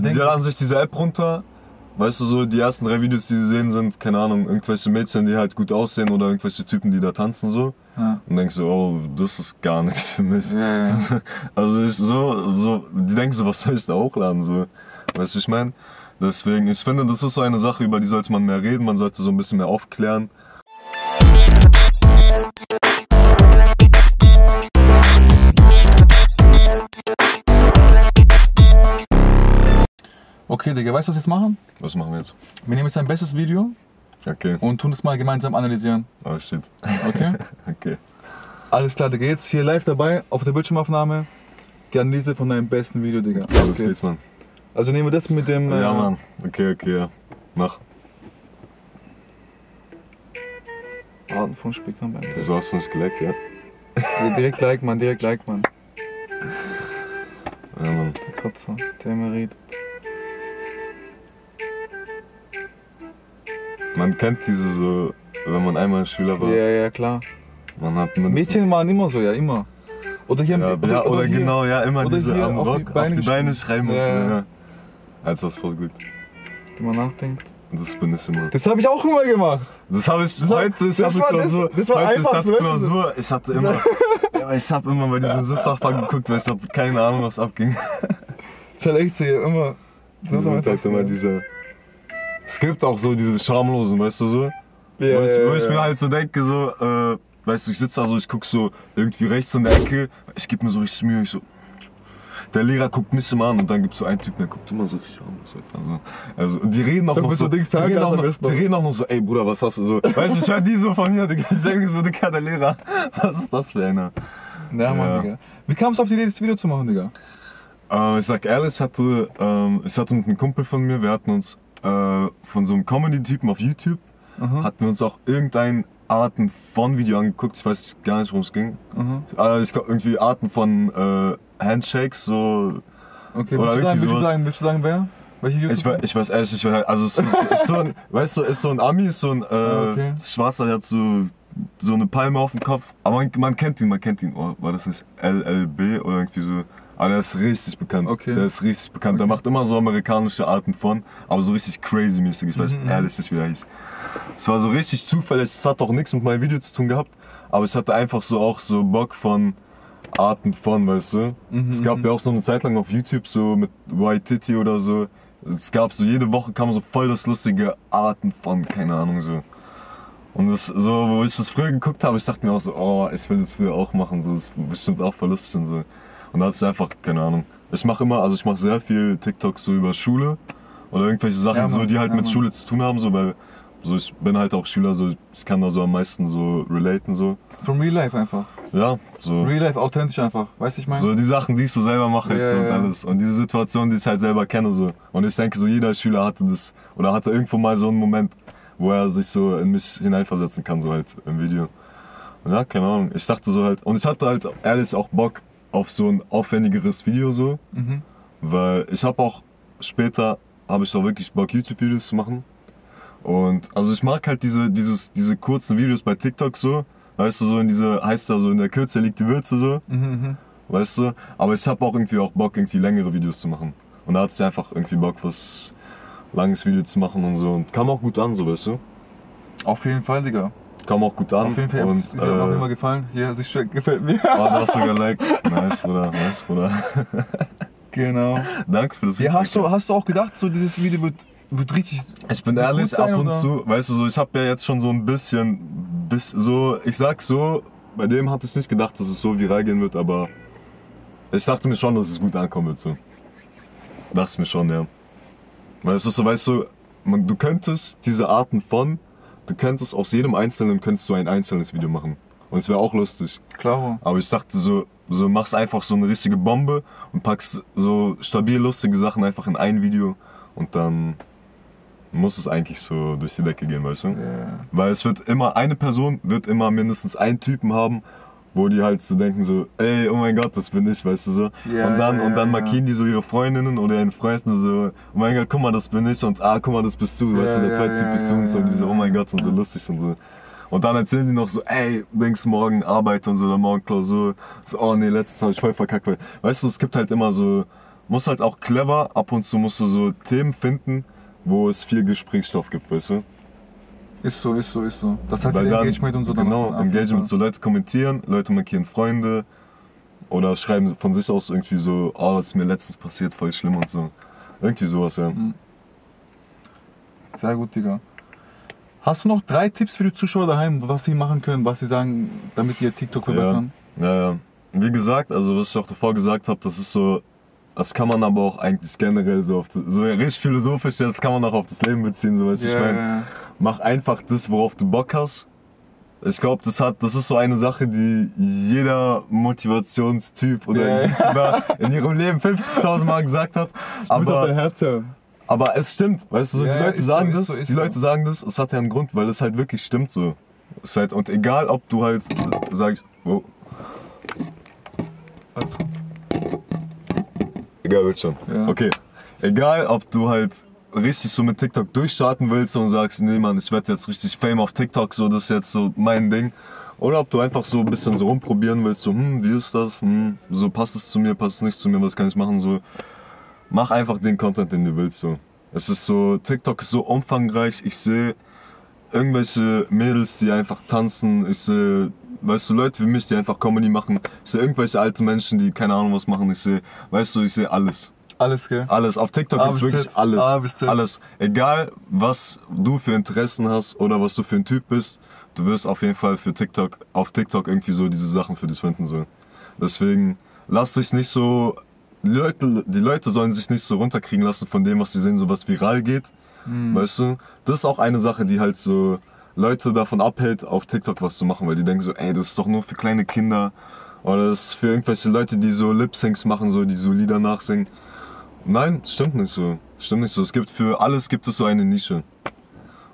Die laden sich diese App runter. Weißt du, so die ersten drei Videos, die sie sehen, sind, keine Ahnung, irgendwelche Mädchen, die halt gut aussehen oder irgendwelche Typen, die da tanzen so. Ja. Und denkst so, oh, das ist gar nichts für mich. Ja, ja. Also ich so, so, die denken so, was soll ich da hochladen? So. Weißt du, ich meine? Deswegen, ich finde, das ist so eine Sache, über die sollte man mehr reden, man sollte so ein bisschen mehr aufklären. Okay, Digga, weißt du, was wir jetzt machen? Was machen wir jetzt? Wir nehmen jetzt dein bestes Video Okay. und tun es mal gemeinsam analysieren. Oh shit. Okay? Okay. Alles klar, Digga, jetzt hier live dabei auf der Bildschirmaufnahme. Die Analyse von deinem besten Video, Digga. Ja, los Okay, geht's, Mann. Also nehmen wir das mit dem. Ja, äh, Mann. Okay, okay, ja. Mach. Arten von Spickern beim Wieso hast du nicht geleckt, ja? Ja, Direkt like, Mann, direkt like, Mann. Ja, Mann. Der Kratzer, der immer Man kennt diese so, wenn man einmal Schüler war, Ja, ja, klar. man hat. Mädchen waren immer so, ja, immer. Oder hier Ja, ja, oder, hier. genau, ja, immer oder diese am auf die Rock, auf Beine die Beine schreiben und Ja, so, ja. ja. Also das voll gut. Wenn man nachdenkt. Das bin ich immer. Das habe ich auch immer gemacht. Das habe ich Das heute, ich das hatte war- das- Klausur, das war heute, einfach ich hatte Klausur, ich hatte immer, ja, ich habe immer bei diesem Sitznachbarn geguckt, weil ich hatte keine Ahnung, was abging. Das ist halt echt so, immer. Das Das ist halt immer diese, es gibt auch so diese Schamlosen, weißt du so? Ja, wo ich, wo ich mir halt so denke, so, äh, weißt du, ich sitze da so, ich guck so irgendwie rechts in der Ecke, ich gebe mir so richtig Mühe, ich so, der Lehrer guckt mich immer an und dann gibt es so einen Typ, der guckt immer so. Also, also die reden auch Dann noch so, die reden, auch noch, die reden auch noch so, ey Bruder, was hast du so? Weißt du, ich höre die so von hier, Digga, ich denke so, Digga, der Lehrer, was ist das für einer? Ja, Mann. Digga. Wie kam es auf die Idee, das Video zu machen, Digga? Äh, ich sag ehrlich, ich hatte, ähm, ich hatte mit einem Kumpel von mir, wir hatten uns äh, von so einem Comedy-Typen auf YouTube, Aha. hatten wir uns auch irgendein Arten von Video angeguckt, ich weiß gar nicht, worum es ging. Aha. Äh, ich glaube irgendwie Arten von äh, Handshakes, so. Okay, Oder willst du, sagen, willst, du sagen, willst du sagen, wer? Welche Ich, we- ich weiß ehrlich, ich weiß, also es ist, ist so ein, weißt du, ist so ein Ami, ist so ein äh, Ah, okay. schwarzer, der hat so, so eine Palme auf dem Kopf. Aber man, man kennt ihn, man kennt ihn. Oh, war das nicht LLB oder irgendwie so? Aber der ist richtig bekannt. Okay. Der ist richtig bekannt. Der Okay. macht immer so amerikanische Arten von, aber so richtig crazy mäßig. Ich weiß Mhm, mhm. ehrlich nicht, wie der hieß. Es war so richtig zufällig, es hat auch nichts mit meinem Video zu tun gehabt, aber ich hatte einfach so auch so Bock von Arten von, weißt du? Mhm, es gab mhm. ja auch so eine Zeit lang auf YouTube so mit White Titty oder so. Es gab so jede Woche kam so voll das lustige Arten von, keine Ahnung so. Und das so, wo ich das früher geguckt habe, ich dachte mir auch so, oh, ich will das früher auch machen, so das ist bestimmt auch voll lustig und so. Und da ich einfach, keine Ahnung. Ich mache immer, also ich mache sehr viel TikToks so über Schule oder irgendwelche Sachen Ja, so, die halt ja, mit Mann. Schule zu tun haben, so, weil so ich bin halt auch Schüler, so ich kann da so am meisten so relaten so. From Real Life einfach. Ja, so. Real Life, authentisch einfach. Weißt du, ich meine? So die Sachen, die ich so selber mache jetzt Ja, so und alles. Und diese Situation, die ich halt selber kenne so. Und ich denke so, jeder Schüler hatte das oder hatte irgendwo mal so einen Moment, wo er sich so in mich hineinversetzen kann, so halt im Video. Und ja, keine Ahnung. Ich dachte so halt, und ich hatte halt ehrlich auch Bock auf so ein aufwendigeres Video so, Mhm. weil ich habe auch später, habe ich auch wirklich Bock, YouTube-Videos zu machen. Und also ich mag halt diese, dieses, diese kurzen Videos bei TikTok so, weißt du, so in diese, heißt da so, in der Kürze liegt die Würze so Mhm, mhm. weißt du? Aber ich habe auch irgendwie auch Bock, irgendwie längere Videos zu machen. Und da hatte ich einfach irgendwie Bock, was langes Video zu machen und so. Und kam auch gut an, so weißt du? Auf jeden Fall, Digga. Kam auch gut an. Auf jeden Fall, und hat's mir auch immer äh, gefallen. Hier, sich schön- gefällt mir. oh, du hast sogar liked. Nice, Bruder, nice, Bruder. genau. Danke für das Ja, hast du, hast du auch gedacht, so dieses Video wird, wird richtig. Ich bin ehrlich, sein, ab und oder? zu, weißt du, so, ich habe ja jetzt schon so ein bisschen, bis, so, ich sag so, bei dem hatte ich nicht gedacht, dass es so viral gehen wird, aber ich dachte mir schon, dass es gut ankommen wird, so. Dachte ich mir schon, ja. Weil es ist so, weißt du, man, du könntest diese Arten von, du könntest aus jedem Einzelnen, könntest du ein einzelnes Video machen. Und es wäre auch lustig. Klaro. Aber ich dachte so, so machst einfach so eine richtige Bombe und packst so stabil lustige Sachen einfach in ein Video und dann muss es eigentlich so durch die Decke gehen, weißt du? Ja. Weil es wird immer, eine Person wird immer mindestens einen Typen haben, wo die halt so denken so, ey, oh mein Gott, das bin ich, weißt du so. Ja, und dann, ja, und dann markieren die so ihre Freundinnen oder ihren Freunden so, oh mein Gott, guck mal, das bin ich und ah, guck mal, das bist du, weißt du, der zweite Typ bist du und so, und die so, oh mein Gott, und so lustig und so. Und dann erzählen die noch so, ey, denkst morgen Arbeit und so, oder morgen Klausur. So, oh nee, letztes habe ich voll verkackt. Weil, weißt du, es gibt halt immer so, musst halt auch clever, ab und zu musst du so Themen finden, wo es viel Gesprächsstoff gibt, weißt du? Ist so, ist so, ist so. Das hat Weil viel dann, Engagement und so. dann Genau, Engagement. So. Leute kommentieren, Leute markieren Freunde oder schreiben von sich aus irgendwie so, oh, das ist mir letztens passiert, voll schlimm und so. Irgendwie sowas, ja. Sehr gut, Digga. Hast du noch drei Tipps für die Zuschauer daheim, was sie machen können, was sie sagen, damit ihr TikTok verbessern? Ja, ja. Wie gesagt, also was ich auch davor gesagt habe, das ist so, das kann man aber auch eigentlich generell so auf, das- so richtig philosophisch, das kann man auch auf das Leben beziehen, so weißt du, ich meine, mach einfach das, worauf du Bock hast. Ich glaube, das hat, das ist so eine Sache, die jeder Motivationstyp oder ja. YouTuber in ihrem Leben 50.000 Mal gesagt hat. Muss auf dein Aber, Herz hören. aber es stimmt, weißt du, so, die Leute so, sagen ist das, so, die so. Leute sagen das, es hat ja einen Grund, weil es halt wirklich stimmt so. Es halt, und egal, ob du halt sagst, oh, gut. Egal, wird schon. Ja. Okay. Egal, ob du halt richtig so mit TikTok durchstarten willst und sagst, nee Mann, ich werde jetzt richtig Fame auf TikTok, so das ist jetzt so mein Ding. Oder ob du einfach so ein bisschen so rumprobieren willst, so, hm, wie ist das? Hm, so passt es zu mir, passt es nicht zu mir, was kann ich machen? So, mach einfach den Content, den du willst. So. Es ist so, TikTok ist so umfangreich, ich sehe irgendwelche Mädels, die einfach tanzen, ich sehe, weißt du, Leute wie mich, die einfach Comedy machen, ich sehe irgendwelche alte Menschen, die keine Ahnung was machen, ich sehe, weißt du, ich sehe alles. Alles, gell? Alles. Auf TikTok A gibt's bis wirklich Z. alles. A bis Z. Alles. Egal, was du für Interessen hast oder was du für ein Typ bist, du wirst auf jeden Fall für TikTok, auf TikTok irgendwie so diese Sachen für dich finden. So. Deswegen lass dich nicht so. Die Leute, die Leute sollen sich nicht so runterkriegen lassen von dem, was sie sehen, so was viral geht. Hm. Weißt du? Das ist auch eine Sache, die halt so Leute davon abhält, auf TikTok was zu machen, weil die denken so, ey, das ist doch nur für kleine Kinder. Oder das ist für irgendwelche Leute, die so Lip-Syncs machen, so, die so Lieder nachsingen. Nein, stimmt nicht so. Stimmt nicht so. Es gibt für alles gibt es so eine Nische.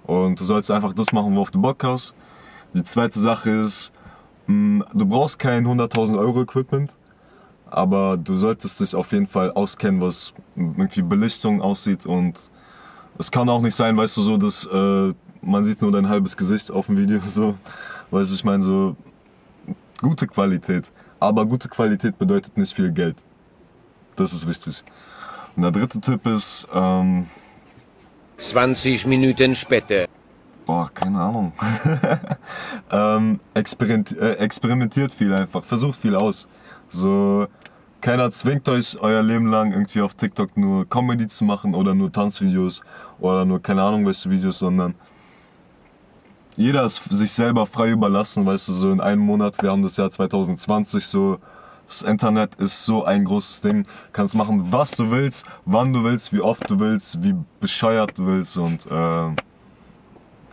Und du sollst einfach das machen, worauf du Bock hast. Die zweite Sache ist, mh, du brauchst kein 100.000 Euro Equipment, aber du solltest dich auf jeden Fall auskennen, was irgendwie Belichtung aussieht und es kann auch nicht sein, weißt du, so, dass äh, man sieht nur dein halbes Gesicht auf dem Video, so, weißt du, ich meine, so gute Qualität. Aber gute Qualität bedeutet nicht viel Geld. Das ist wichtig. Und der dritte Tipp ist, ähm, 20 Minuten später. boah, keine Ahnung. ähm, äh, experimentiert viel einfach, versucht viel aus. So, keiner zwingt euch euer Leben lang irgendwie auf TikTok nur Comedy zu machen oder nur Tanzvideos oder nur keine Ahnung welche Videos, sondern jeder ist sich selber frei überlassen, weißt du, so in einem Monat, wir haben das Jahr 2020, so das Internet ist so ein großes Ding, kannst machen, was du willst, wann du willst, wie oft du willst, wie bescheuert du willst und ähm,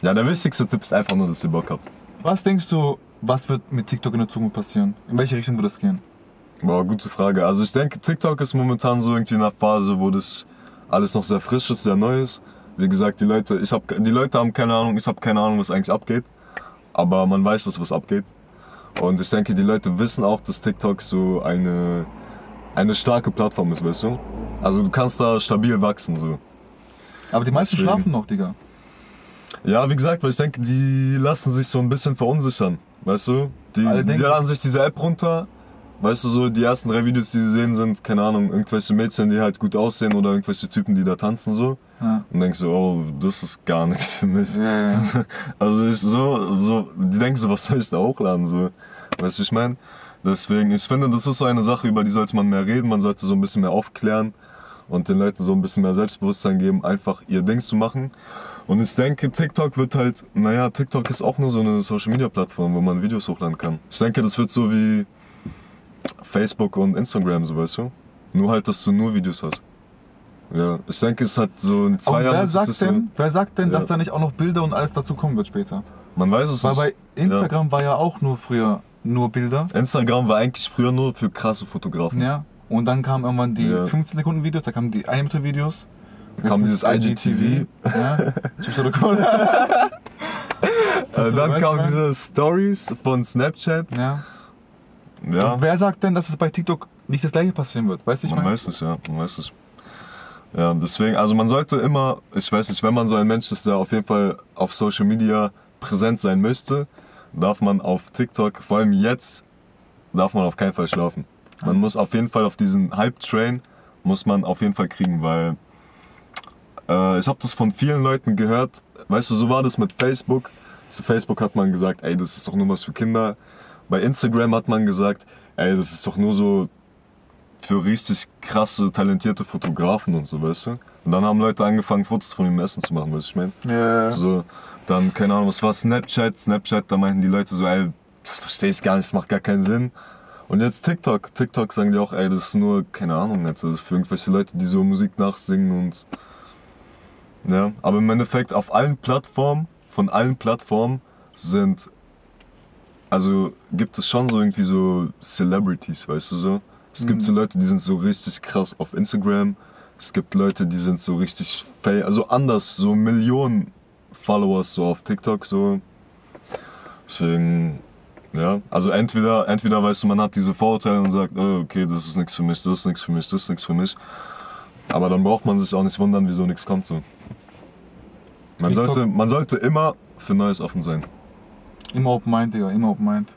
ja, der wichtigste Tipp ist einfach nur, dass ihr Bock habt. Was denkst du, was wird mit TikTok in der Zukunft passieren? In welche Richtung wird das gehen? Boah, gute Frage. Also ich denke, TikTok ist momentan so irgendwie in einer Phase, wo das alles noch sehr frisch ist, sehr neu ist. Wie gesagt, die Leute, ich hab, die Leute haben keine Ahnung, ich habe keine Ahnung, was eigentlich abgeht. Aber man weiß, dass was abgeht. Und ich denke, die Leute wissen auch, dass TikTok so eine, eine starke Plattform ist, weißt du? Also du kannst da stabil wachsen, so. Aber die meisten Deswegen. schlafen noch, Digga. Ja, wie gesagt, weil ich denke, die lassen sich so ein bisschen verunsichern, weißt du? Die, Alle die laden sich diese App runter, weißt du, so die ersten drei Videos, die sie sehen, sind, keine Ahnung, irgendwelche Mädchen, die halt gut aussehen oder irgendwelche Typen, die da tanzen so. Ja. Und denkst so, oh, das ist gar nichts für mich. Ja, ja. Also ich so, so, die denken so, was soll ich da hochladen, so. Weißt du, ich meine? Deswegen, ich finde, das ist so eine Sache, über die sollte man mehr reden, man sollte so ein bisschen mehr aufklären und den Leuten so ein bisschen mehr Selbstbewusstsein geben, einfach ihr Ding zu machen. Und ich denke, TikTok wird halt, naja, TikTok ist auch nur so eine Social Media Plattform, wo man Videos hochladen kann. Ich denke, das wird so wie Facebook und Instagram, so weißt du? Nur halt, dass du nur Videos hast. Ja, ich denke, es hat so in Aber zwei Jahren wer sagt, das so, denn, wer sagt denn, dass Ja. da nicht auch noch Bilder und alles dazu kommen wird später? man weiß es Weil nicht. bei Instagram war ja auch nur früher nur Bilder. Instagram war eigentlich früher nur für krasse Fotografen. Ja. Und dann kamen irgendwann die Ja. 15 Sekunden Videos, da kamen die 1 Minute Videos. Dann kam dieses IGTV. Ja. Äh, dann kamen diese Stories von Snapchat. Ja. Ja, Und wer sagt denn, dass es bei TikTok nicht das gleiche passieren wird? Weißt du, ich man meine? weiß es, ja, man weiß es. Ja, deswegen, also man sollte immer, ich weiß nicht, wenn man so ein Mensch ist, der auf jeden Fall auf Social Media präsent sein möchte, darf man auf TikTok, vor allem jetzt, darf man auf keinen Fall schlafen. Man muss auf jeden Fall auf diesen Hype-Train muss man auf jeden Fall kriegen, weil äh, ich habe das von vielen Leuten gehört. Weißt du, so war das mit Facebook. Zu Facebook hat man gesagt, ey, das ist doch nur was für Kinder. Bei Instagram hat man gesagt, ey, das ist doch nur so für richtig krasse, talentierte Fotografen und so, weißt du? Und dann haben Leute angefangen, Fotos von dem Essen zu machen, weißt du, ich meine? Ja. So, dann, keine Ahnung, was war Snapchat? Snapchat, da meinten die Leute so, ey, das verstehe ich gar nicht, das macht gar keinen Sinn. Und jetzt TikTok. TikTok sagen die auch, ey, das ist nur, keine Ahnung, jetzt, das ist für irgendwelche Leute, die so Musik nachsingen und. Ja, aber im Endeffekt auf allen Plattformen, von allen Plattformen sind. Also gibt es schon so irgendwie so Celebrities, weißt du so? Es gibt so Leute, die sind so richtig krass auf Instagram. Es gibt Leute, die sind so richtig, fa- also anders, so Millionen Followers so auf TikTok so. Deswegen, ja, also entweder, entweder weißt du, man hat diese Vorurteile und sagt, oh, okay, das ist nichts für mich, das ist nichts für mich, das ist nichts für mich. Aber dann braucht man sich auch nicht wundern, wieso nichts kommt so. Man sollte, man sollte immer für Neues offen sein. Immer Open Mind, Digga, immer Open Mind.